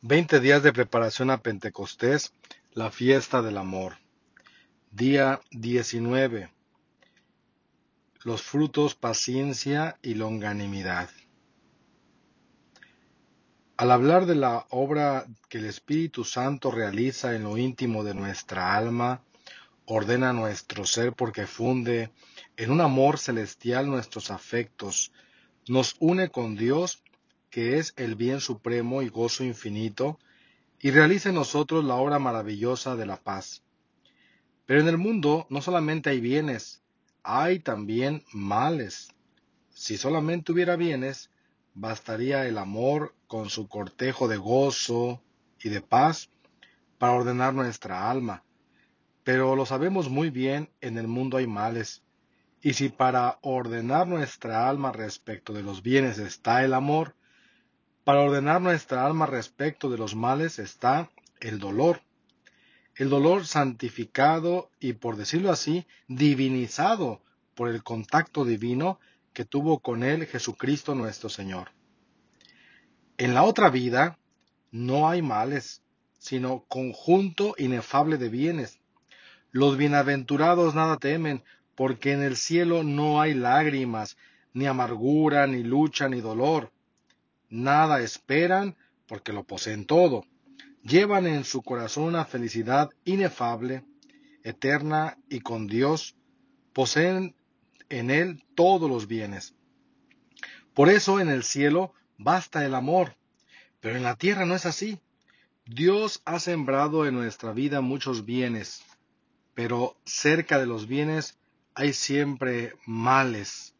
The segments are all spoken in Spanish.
Veinte días de preparación a Pentecostés, la fiesta del amor. Día 19. Los frutos paciencia y longanimidad. Al hablar de la obra que el Espíritu Santo realiza en lo íntimo de nuestra alma, ordena nuestro ser porque funde en un amor celestial nuestros afectos, nos une con Dios que es el bien supremo y gozo infinito, y realice en nosotros la obra maravillosa de la paz. Pero en el mundo no solamente hay bienes, hay también males. Si solamente hubiera bienes, bastaría el amor con su cortejo de gozo y de paz para ordenar nuestra alma. Pero lo sabemos muy bien, en el mundo hay males. Y si para ordenar nuestra alma respecto de los bienes está el amor, para ordenar nuestra alma respecto de los males está el dolor. El dolor santificado y, por decirlo así, divinizado por el contacto divino que tuvo con él Jesucristo nuestro Señor. En la otra vida no hay males, sino conjunto inefable de bienes. Los bienaventurados nada temen, porque en el cielo no hay lágrimas, ni amargura, ni lucha, ni dolor nada esperan porque lo poseen todo. Llevan en su corazón una felicidad inefable, eterna y con Dios. Poseen en Él todos los bienes. Por eso en el cielo basta el amor, pero en la tierra no es así. Dios ha sembrado en nuestra vida muchos bienes, pero cerca de los bienes hay siempre males,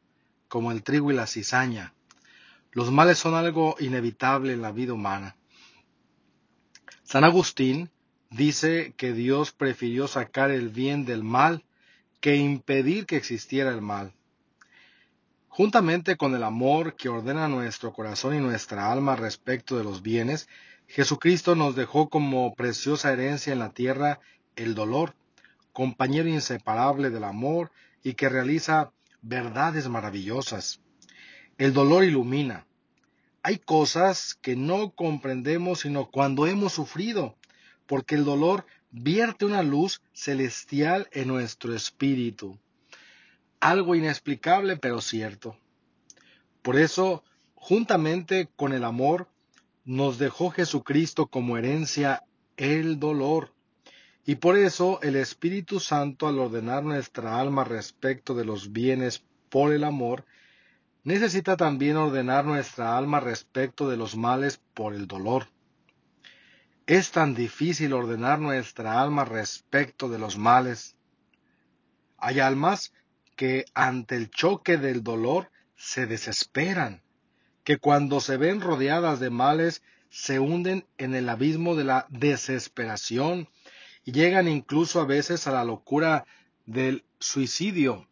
como el trigo y la cizaña. Los males son algo inevitable en la vida humana. San Agustín dice que Dios prefirió sacar el bien del mal que impedir que existiera el mal. Juntamente con el amor que ordena nuestro corazón y nuestra alma respecto de los bienes, Jesucristo nos dejó como preciosa herencia en la tierra el dolor, compañero inseparable del amor y que realiza verdades maravillosas. El dolor ilumina, hay cosas que no comprendemos sino cuando hemos sufrido, porque el dolor vierte una luz celestial en nuestro espíritu. Algo inexplicable pero cierto. Por eso, juntamente con el amor, nos dejó Jesucristo como herencia el dolor. Y por eso el Espíritu Santo, al ordenar nuestra alma respecto de los bienes por el amor, necesita también ordenar nuestra alma respecto de los males por el dolor. Es tan difícil ordenar nuestra alma respecto de los males. Hay almas que ante el choque del dolor se desesperan, que cuando se ven rodeadas de males se hunden en el abismo de la desesperación y llegan incluso a veces a la locura del suicidio.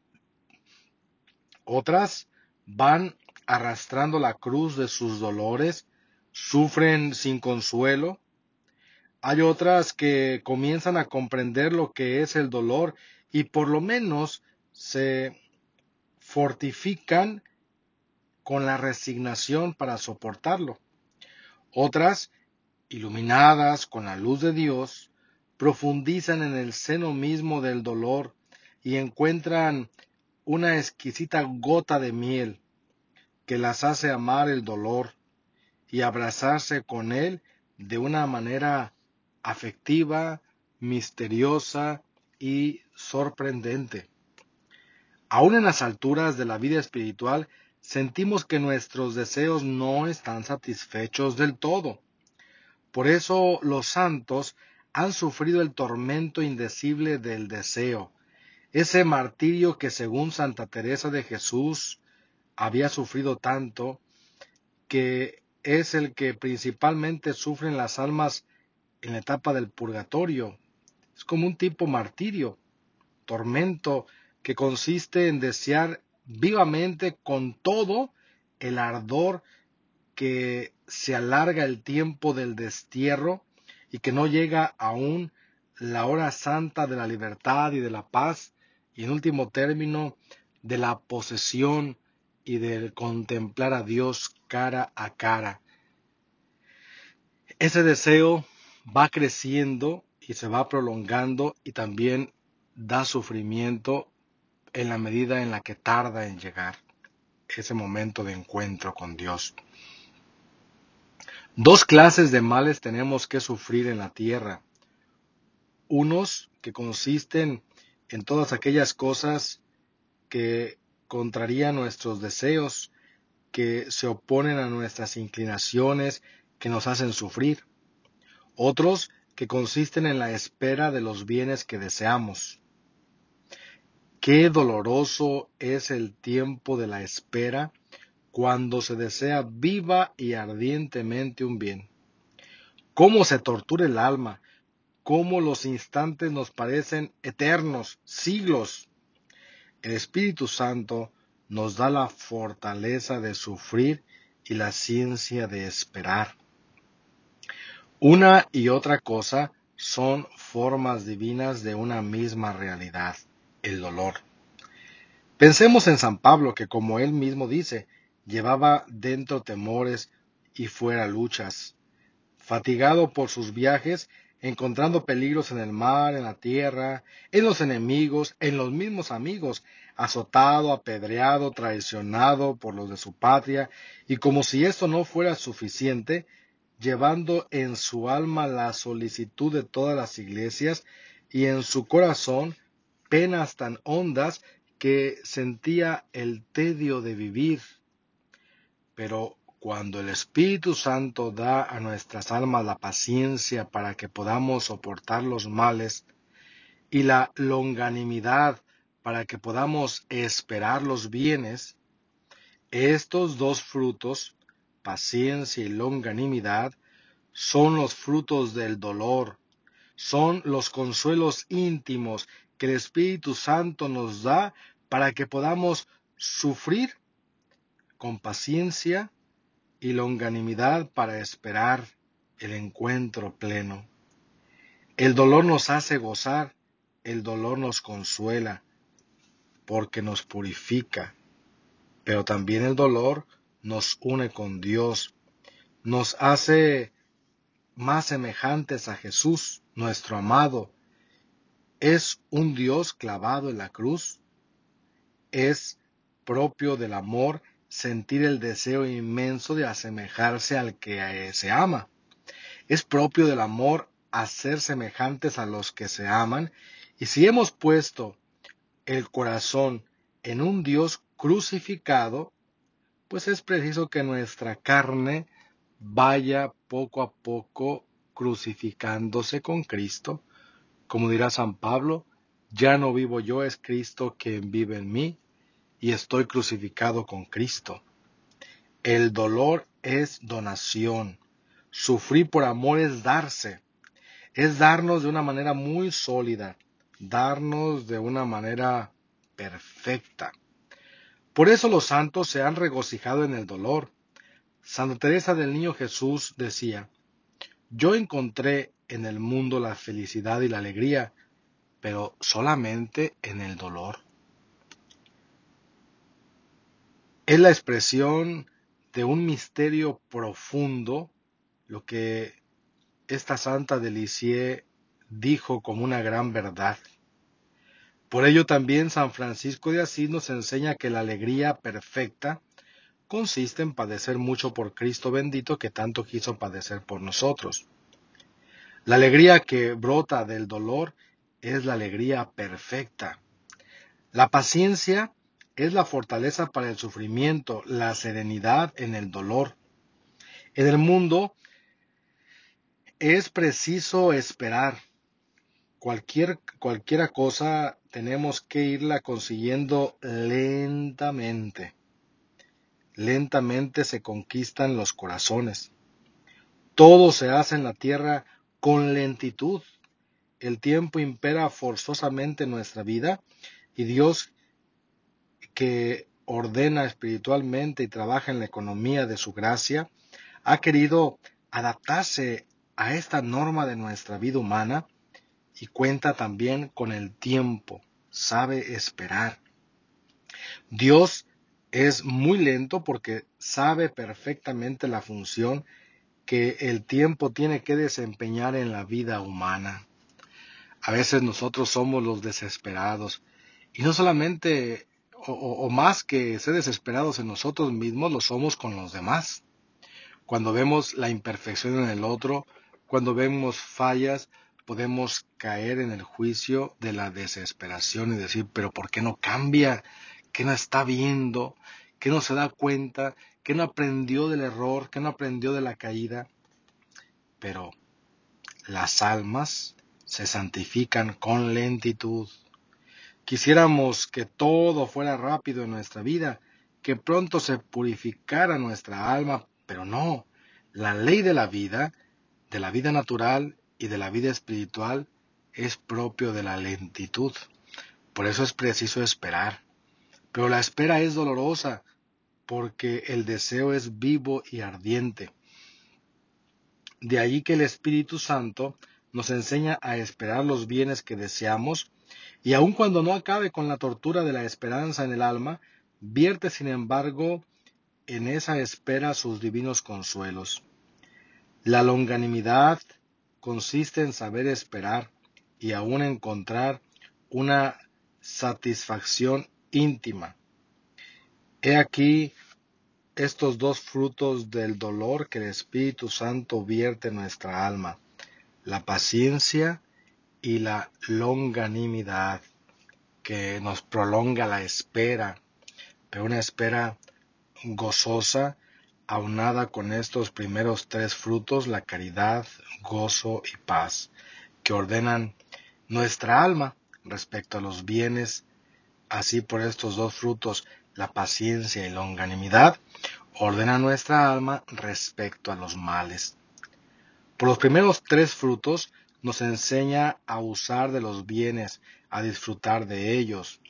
Otras van arrastrando la cruz de sus dolores, sufren sin consuelo. Hay otras que comienzan a comprender lo que es el dolor y por lo menos se fortifican con la resignación para soportarlo. Otras, iluminadas con la luz de Dios, profundizan en el seno mismo del dolor y encuentran una exquisita gota de miel que las hace amar el dolor y abrazarse con él de una manera afectiva, misteriosa y sorprendente. Aún en las alturas de la vida espiritual sentimos que nuestros deseos no están satisfechos del todo. Por eso los santos han sufrido el tormento indecible del deseo, ese martirio que según Santa Teresa de Jesús había sufrido tanto, que es el que principalmente sufren las almas en la etapa del purgatorio. Es como un tipo martirio, tormento que consiste en desear vivamente con todo el ardor que se alarga el tiempo del destierro y que no llega aún la hora santa de la libertad y de la paz y en último término de la posesión y de contemplar a Dios cara a cara. ese deseo va creciendo y se va prolongando y también da sufrimiento en la medida en la que tarda en llegar ese momento de encuentro con Dios. Dos clases de males tenemos que sufrir en la tierra. Unos que consisten en todas aquellas cosas que contrarían nuestros deseos, que se oponen a nuestras inclinaciones, que nos hacen sufrir. Otros que consisten en la espera de los bienes que deseamos. Qué doloroso es el tiempo de la espera cuando se desea viva y ardientemente un bien. Cómo se tortura el alma, cómo los instantes nos parecen eternos, siglos. El Espíritu Santo nos da la fortaleza de sufrir y la ciencia de esperar. Una y otra cosa son formas divinas de una misma realidad, el dolor. Pensemos en San Pablo, que como él mismo dice, llevaba dentro temores y fuera luchas. Fatigado por sus viajes, encontrando peligros en el mar, en la tierra, en los enemigos, en los mismos amigos, azotado, apedreado, traicionado por los de su patria, y como si esto no fuera suficiente, llevando en su alma la solicitud de todas las iglesias y en su corazón penas tan hondas que sentía el tedio de vivir. Pero cuando el Espíritu Santo da a nuestras almas la paciencia para que podamos soportar los males y la longanimidad para que podamos esperar los bienes, estos dos frutos, paciencia y longanimidad, son los frutos del dolor, son los consuelos íntimos que el Espíritu Santo nos da para que podamos sufrir con paciencia y longanimidad para esperar el encuentro pleno. El dolor nos hace gozar, el dolor nos consuela, porque nos purifica, pero también el dolor nos une con Dios, nos hace más semejantes a Jesús, nuestro amado. Es un Dios clavado en la cruz, es propio del amor sentir el deseo inmenso de asemejarse al que se ama. Es propio del amor hacer semejantes a los que se aman, y si hemos puesto el corazón en un Dios crucificado, pues es preciso que nuestra carne vaya poco a poco crucificándose con Cristo. Como dirá San Pablo, ya no vivo yo, es Cristo quien vive en mí y estoy crucificado con Cristo. El dolor es donación. Sufrir por amor es darse. Es darnos de una manera muy sólida, darnos de una manera perfecta. Por eso los santos se han regocijado en el dolor. Santa Teresa del Niño Jesús decía, yo encontré en el mundo la felicidad y la alegría, pero solamente en el dolor. Es la expresión de un misterio profundo, lo que esta santa de Lisieux dijo como una gran verdad. Por ello también San Francisco de Asís nos enseña que la alegría perfecta consiste en padecer mucho por Cristo bendito que tanto quiso padecer por nosotros. La alegría que brota del dolor es la alegría perfecta. La paciencia es la fortaleza para el sufrimiento, la serenidad en el dolor. En el mundo es preciso esperar. Cualquier, cualquiera cosa tenemos que irla consiguiendo lentamente. Lentamente se conquistan los corazones. Todo se hace en la tierra con lentitud. El tiempo impera forzosamente en nuestra vida y Dios que ordena espiritualmente y trabaja en la economía de su gracia, ha querido adaptarse a esta norma de nuestra vida humana y cuenta también con el tiempo, sabe esperar. Dios es muy lento porque sabe perfectamente la función que el tiempo tiene que desempeñar en la vida humana. A veces nosotros somos los desesperados y no solamente o, más que ser desesperados en nosotros mismos, lo somos con los demás. Cuando vemos la imperfección en el otro, cuando vemos fallas, podemos caer en el juicio de la desesperación y decir, pero ¿por qué no cambia? ¿Qué no está viendo? ¿Qué no se da cuenta? ¿Qué no aprendió del error? ¿Qué no aprendió de la caída? Pero las almas se santifican con lentitud. Quisiéramos que todo fuera rápido en nuestra vida, que pronto se purificara nuestra alma, pero no. La ley de la vida de la vida natural y de la vida espiritual es propio de la lentitud. Por eso es preciso esperar. Pero la espera es dolorosa porque el deseo es vivo y ardiente. De allí que el Espíritu Santo nos enseña a esperar los bienes que deseamos y aun cuando no acabe con la tortura de la esperanza en el alma, vierte sin embargo en esa espera sus divinos consuelos. La longanimidad consiste en saber esperar y aún encontrar una satisfacción íntima. He aquí estos dos frutos del dolor que el Espíritu Santo vierte en nuestra alma, la paciencia y la longanimidad, que nos prolonga la espera, pero una espera gozosa aunada con estos primeros tres frutos, la caridad, gozo y paz, que ordenan nuestra alma respecto a los bienes, así por estos dos frutos, la paciencia y longanimidad, ordena nuestra alma respecto a los males. Por los primeros tres frutos nos enseña a usar de los bienes, a disfrutar de ellos.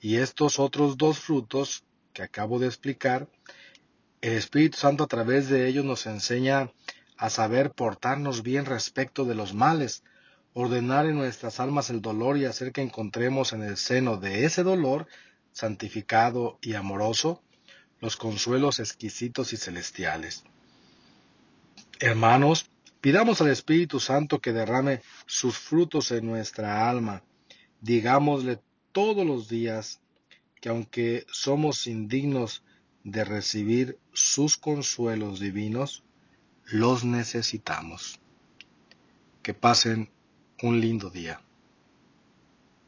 Y estos otros dos frutos que acabo de explicar el Espíritu Santo a través de ellos nos enseña a saber portarnos bien respecto de los males, ordenar en nuestras almas el dolor y hacer que encontremos en el seno de ese dolor, santificado y amoroso, los consuelos exquisitos y celestiales. Hermanos, pidamos al Espíritu Santo que derrame sus frutos en nuestra alma. Digámosle todos los días que aunque somos indignos de recibir sus consuelos divinos, los necesitamos. Que pasen un lindo día.